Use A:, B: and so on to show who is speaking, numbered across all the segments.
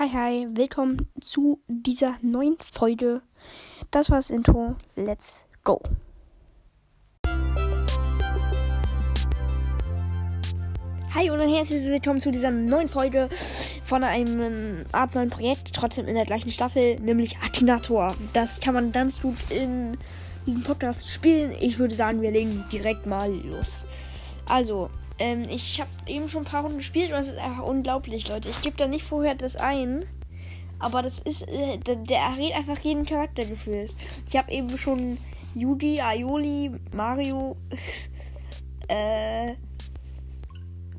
A: Hi, hi, willkommen zu dieser neuen Folge. Das war das Intro. Let's go. Hi und ein herzliches Willkommen zu dieser neuen Folge von einem Art neuen Projekt, trotzdem in der gleichen Staffel, nämlich Akinator. Das kann man ganz gut in diesem Podcast spielen. Ich würde sagen, wir legen direkt mal los. Also, ähm, ich habe eben schon ein paar Runden gespielt und es ist einfach unglaublich, Leute. Ich gebe da nicht vorher das ein. Aber das ist, äh, der, der errät einfach jeden Charakter gefühlt. Ich habe eben schon Judy, Aioli, Mario, äh,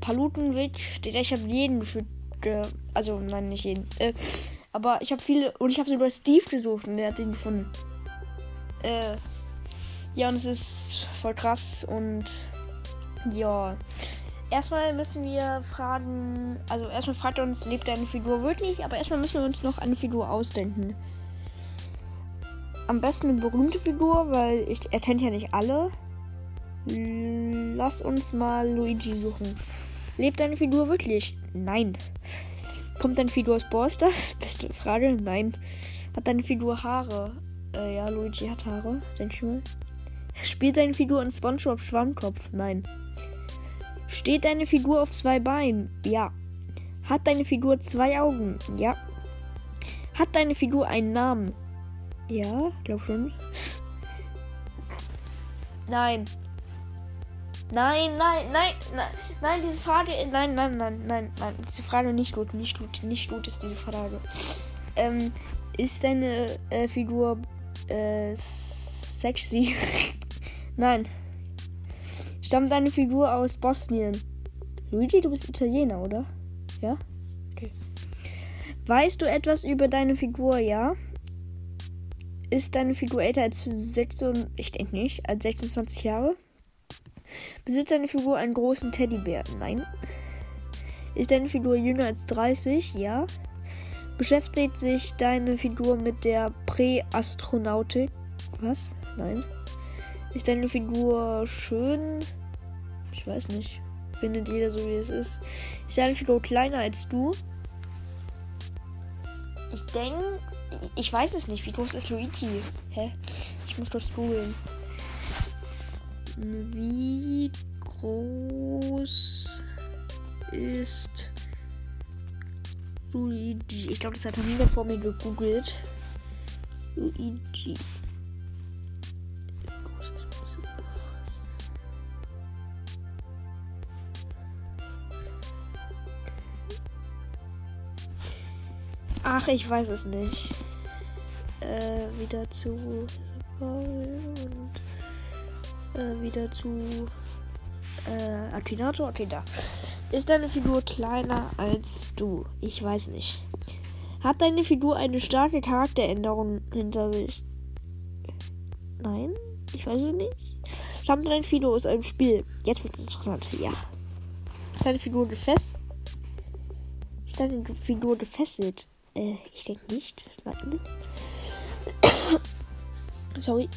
A: Palutenwitch, ich habe jeden gefühlt, äh, also nein, nicht jeden, äh, aber ich habe viele, und ich habe sogar Steve gesucht und der hat ihn gefunden. Äh, ja, und es ist voll krass und ja. Erstmal müssen wir fragen, also erstmal fragt er uns, lebt deine Figur wirklich? Aber erstmal müssen wir uns noch eine Figur ausdenken. Am besten eine berühmte Figur, weil ich er kennt ja nicht alle. Lass uns mal Luigi suchen. Lebt deine Figur wirklich? Nein. Kommt deine Figur aus Ballstars? Beste Frage. Nein. Hat deine Figur Haare? Äh, ja, Luigi hat Haare, denke ich mal. Spielt deine Figur in SpongeBob Schwammkopf? Nein. Steht deine Figur auf zwei Beinen? Ja. Hat deine Figur zwei Augen? Ja. Hat deine Figur einen Namen? Ja, glaub schon. Nein. Nein, nein, nein, nein, nein, diese Frage, nein, nein, nein, nein, nein, diese Frage nicht gut, nicht gut, nicht gut ist diese Frage. Ähm, ist deine äh, Figur äh, sexy? nein. Stammt deine Figur aus Bosnien? Luigi, du bist Italiener, oder? Ja? Okay. Weißt du etwas über deine Figur? Ja. Ist deine Figur älter als 16, ich denke nicht, als 26 Jahre? Besitzt deine Figur einen großen Teddybär? Nein. Ist deine Figur jünger als 30? Ja. Beschäftigt sich deine Figur mit der Präastronautik? Was? Nein. Ist deine Figur schön? Ich weiß nicht. Findet jeder so, wie es ist. Ist deine Figur kleiner als du? Ich denke. Ich weiß es nicht. Wie groß ist Luigi? Hä? Ich muss kurz googeln. Wie groß ist Luigi? Ich glaube, das hat er wieder vor mir gegoogelt. Luigi. Ach, ich weiß es nicht. Äh, wieder zu und äh, wieder zu äh, Akinator. Okay, da. Ist deine Figur kleiner als du? Ich weiß nicht. Hat deine Figur eine starke Charakteränderung hinter sich? Nein, ich weiß es nicht. Stammt deine Figur aus einem Spiel? Jetzt wird es interessant. Ja. Ist deine Figur gefesselt? Ist deine Figur gefesselt? Äh, ich denke nicht. Sorry.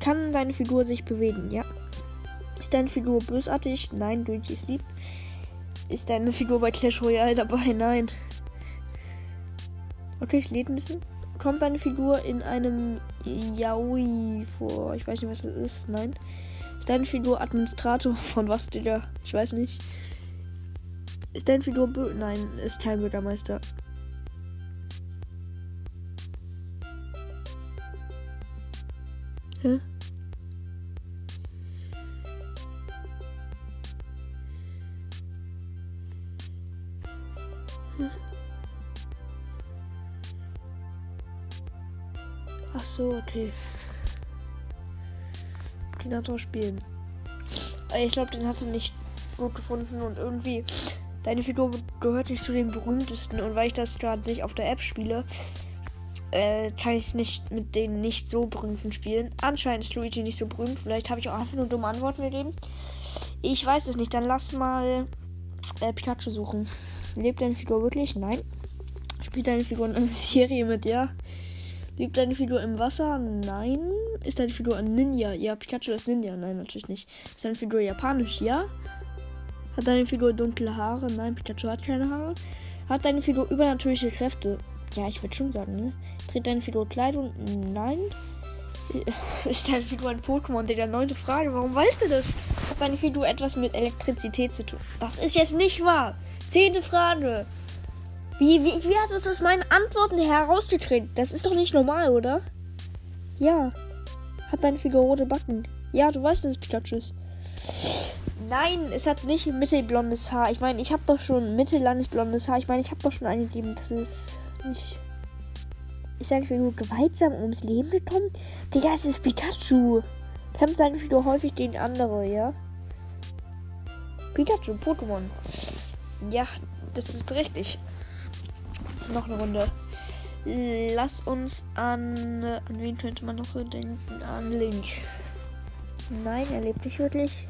A: Kann deine Figur sich bewegen? Ja. Ist deine Figur bösartig? Nein. Luigi ist lieb. Ist deine Figur bei Clash Royale dabei? Nein. Okay, es lädt ein bisschen. Kommt deine Figur in einem Yaoi vor? Ich weiß nicht, was das ist. Nein. Ist deine Figur Administrator von was, Digga? Ich weiß nicht. Ist deine Figur Bö Nein, ist kein Bürgermeister. Hä? Ach so, okay. Dinator spielen. Ich glaube, den hast du nicht gut gefunden und irgendwie deine Figur gehört nicht zu den berühmtesten und weil ich das gerade nicht auf der App spiele, äh, kann ich nicht mit den nicht so berühmten spielen. Anscheinend ist Luigi nicht so berühmt. Vielleicht habe ich auch einfach nur dumme Antworten gegeben. Ich weiß es nicht. Dann lass mal äh, Pikachu suchen. Lebt deine Figur wirklich? Nein. Spielt deine Figur in einer Serie mit? Ja. Lebt deine Figur im Wasser? Nein. Ist deine Figur ein Ninja? Ja, Pikachu ist Ninja. Nein, natürlich nicht. Ist deine Figur japanisch? Ja. Hat deine Figur dunkle Haare? Nein, Pikachu hat keine Haare. Hat deine Figur übernatürliche Kräfte? Ja, ich würde schon sagen, ne? Trägt deine Figur Kleidung? Nein. Ist deine Figur ein Pokémon? Digga, neunte Frage. Warum weißt du das? Hat deine Figur etwas mit Elektrizität zu tun? Das ist jetzt nicht wahr. Zehnte Frage. Wie, wie, wie du das aus meinen Antworten herausgekriegt? Das ist doch nicht normal, oder? Ja. Hat deine Figur rote Backen? Ja, du weißt, dass es Pikachu ist. Nein, es hat nicht mittelblondes Haar. Ich meine, ich habe doch schon mittellanges blondes Haar. Ich meine, ich habe doch schon eingegeben, das ist nicht. Ist deine Figur gewaltsam ums Leben gekommen? Digga, es ist Pikachu. Kämpft deine Figur häufig gegen andere, ja? Pikachu, Pokémon. Ja, das ist richtig. Noch eine Runde. Lass uns an. An wen könnte man noch so denken? An Link. Nein, er lebt nicht wirklich.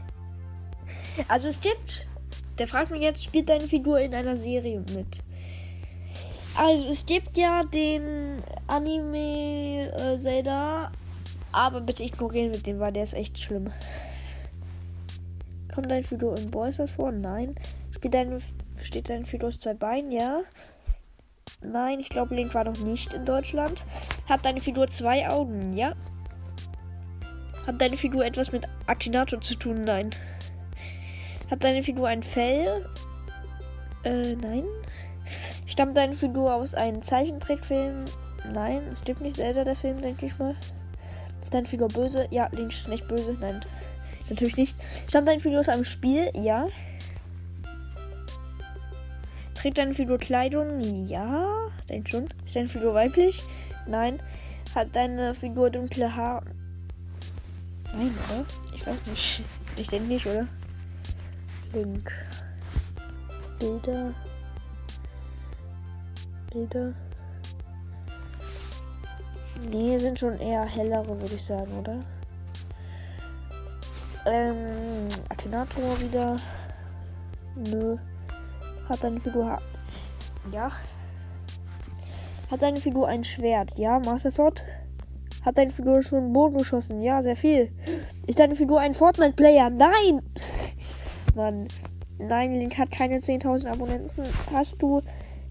A: Also es gibt. Der fragt mich jetzt, spielt deine Figur in einer Serie mit? Also es gibt ja den Anime äh, Zelda, aber bitte ignorieren mit dem, weil der ist echt schlimm. Kommt deine Figur in Boys vor? Nein. Spielt deine, steht deine Figur aus zwei Beinen? Ja. Nein, ich glaube, Link war noch nicht in Deutschland. Hat deine Figur zwei Augen? Ja. Hat deine Figur etwas mit Akinator zu tun? Nein. Hat deine Figur ein Fell? Äh, nein. Stammt deine Figur aus einem Zeichentrickfilm? Nein, es gibt nicht Zelda der Film, denke ich mal. Ist deine Figur böse? Ja, Link ist nicht böse. Nein, natürlich nicht. Stammt deine Figur aus einem Spiel? Ja. Trägt deine Figur Kleidung? Ja. Denkt schon. Ist deine Figur weiblich? Nein. Hat deine Figur dunkle Haare? Nein, oder? Ich weiß nicht. Ich denke nicht, oder? Link. Bilder. Bilder. Nee, sind schon eher hellere, würde ich sagen, oder? Ähm, Akinator wieder. Nö. Hat deine Figur. Ha ja. Hat deine Figur ein Schwert? Ja, Master Sword. Hat deine Figur schon Boden geschossen? Ja, sehr viel. Ist deine Figur ein Fortnite-Player? Nein! Mann. Nein, Link hat keine 10.000 Abonnenten. Hast du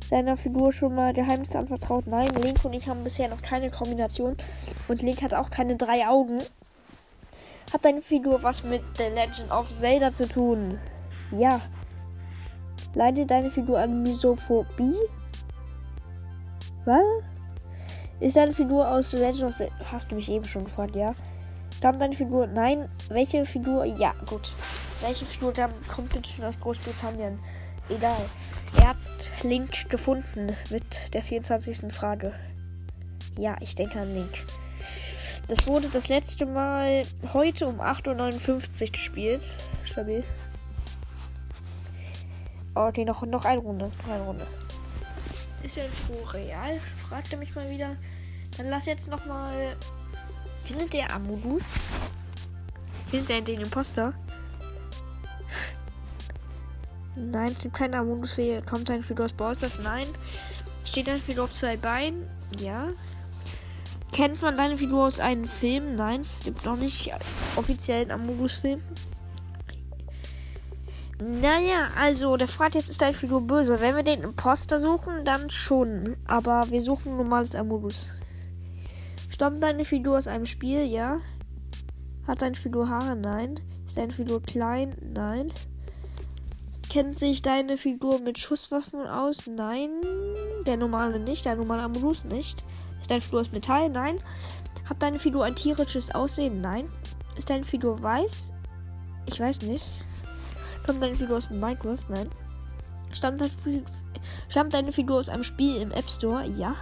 A: seiner Figur schon mal Geheimnisse anvertraut? Nein, Link und ich haben bisher noch keine Kombination. Und Link hat auch keine drei Augen. Hat deine Figur was mit The Legend of Zelda zu tun? Ja. Leidet deine Figur an Misophobie? Was? Ist deine Figur aus The Legend of Zelda? Hast du mich eben schon gefragt, ja? Stammt deine Figur? Nein. Welche Figur? Ja, gut. Welche Figur kommt bitte schon aus Großbritannien? Egal. Er hat Link gefunden mit der 24. Frage. Ja, ich denke an Link. Das wurde das letzte Mal heute um 8.59 Uhr gespielt. Stabil. Okay, noch, noch eine Runde. Noch eine Runde. Ist ja so real? Fragt er mich mal wieder. Dann lass jetzt noch mal. Findet der Amodus? Findet er den Imposter? Nein, es gibt keinen Amodus. Kommt ein Figur aus Ballstars? Nein. Steht ein Figur auf zwei Beinen? Ja. Kennt man deine Figur aus einem Film? Nein, es gibt noch nicht offiziellen Amogus-Film. Naja, also der fragt jetzt, ist deine Figur böse? Wenn wir den Imposter suchen, dann schon. Aber wir suchen normales Amogus. Stammt deine Figur aus einem Spiel? Ja. Hat deine Figur Haare? Nein. Ist deine Figur klein? Nein. Kennt sich deine Figur mit Schusswaffen aus? Nein. Der normale nicht. Der normale Amogus nicht. Ist deine Figur aus Metall? Nein. Hat deine Figur ein tierisches Aussehen? Nein. Ist deine Figur weiß? Ich weiß nicht. Kommt deine Figur aus Minecraft? Nein. Stammt deine, stammt deine Figur aus einem Spiel im App Store? Ja.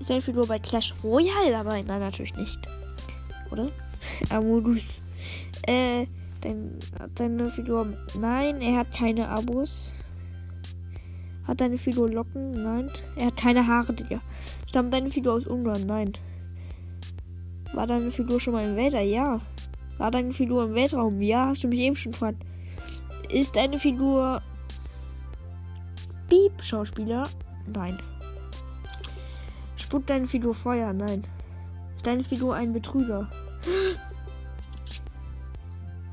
A: Ist deine Figur bei Clash Royale dabei? Nein, natürlich nicht. Oder? Amodus. Äh, dein, hat deine Figur. Nein, er hat keine Abos. Hat deine Figur Locken? Nein. Er hat keine Haare, Digga. Stammt deine Figur aus Ungarn? Nein. War deine Figur schon mal im Weltall? Ja. War deine Figur im Weltraum? Ja, hast du mich eben schon gefragt. Ist deine Figur Beep-Schauspieler? Nein. Spuckt deine Figur Feuer? Nein. Ist deine Figur ein Betrüger?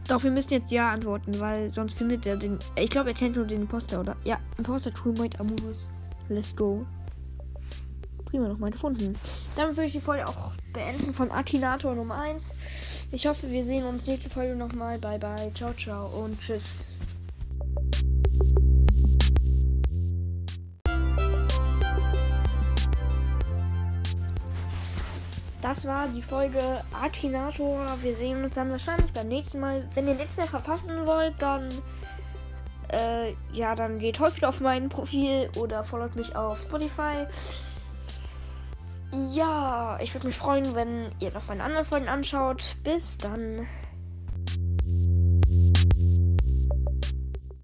A: Doch, wir müssen jetzt Ja antworten, weil sonst findet er den. Ich glaube, er kennt nur den Imposter, oder? Ja, Imposter Crewmate Amurus. Let's go. Prima nochmal gefunden. Damit würde ich die Folge auch beenden von Akinator Nummer 1. Ich hoffe, wir sehen uns nächste Folge nochmal. Bye bye. Ciao, ciao und tschüss. Das war die Folge Akinator. Wir sehen uns dann wahrscheinlich beim nächsten Mal. Wenn ihr nichts mehr verpassen wollt, dann äh, ja, dann geht häufig auf mein Profil oder folgt mich auf Spotify. Ja, ich würde mich freuen, wenn ihr noch meine anderen Folgen anschaut. Bis dann.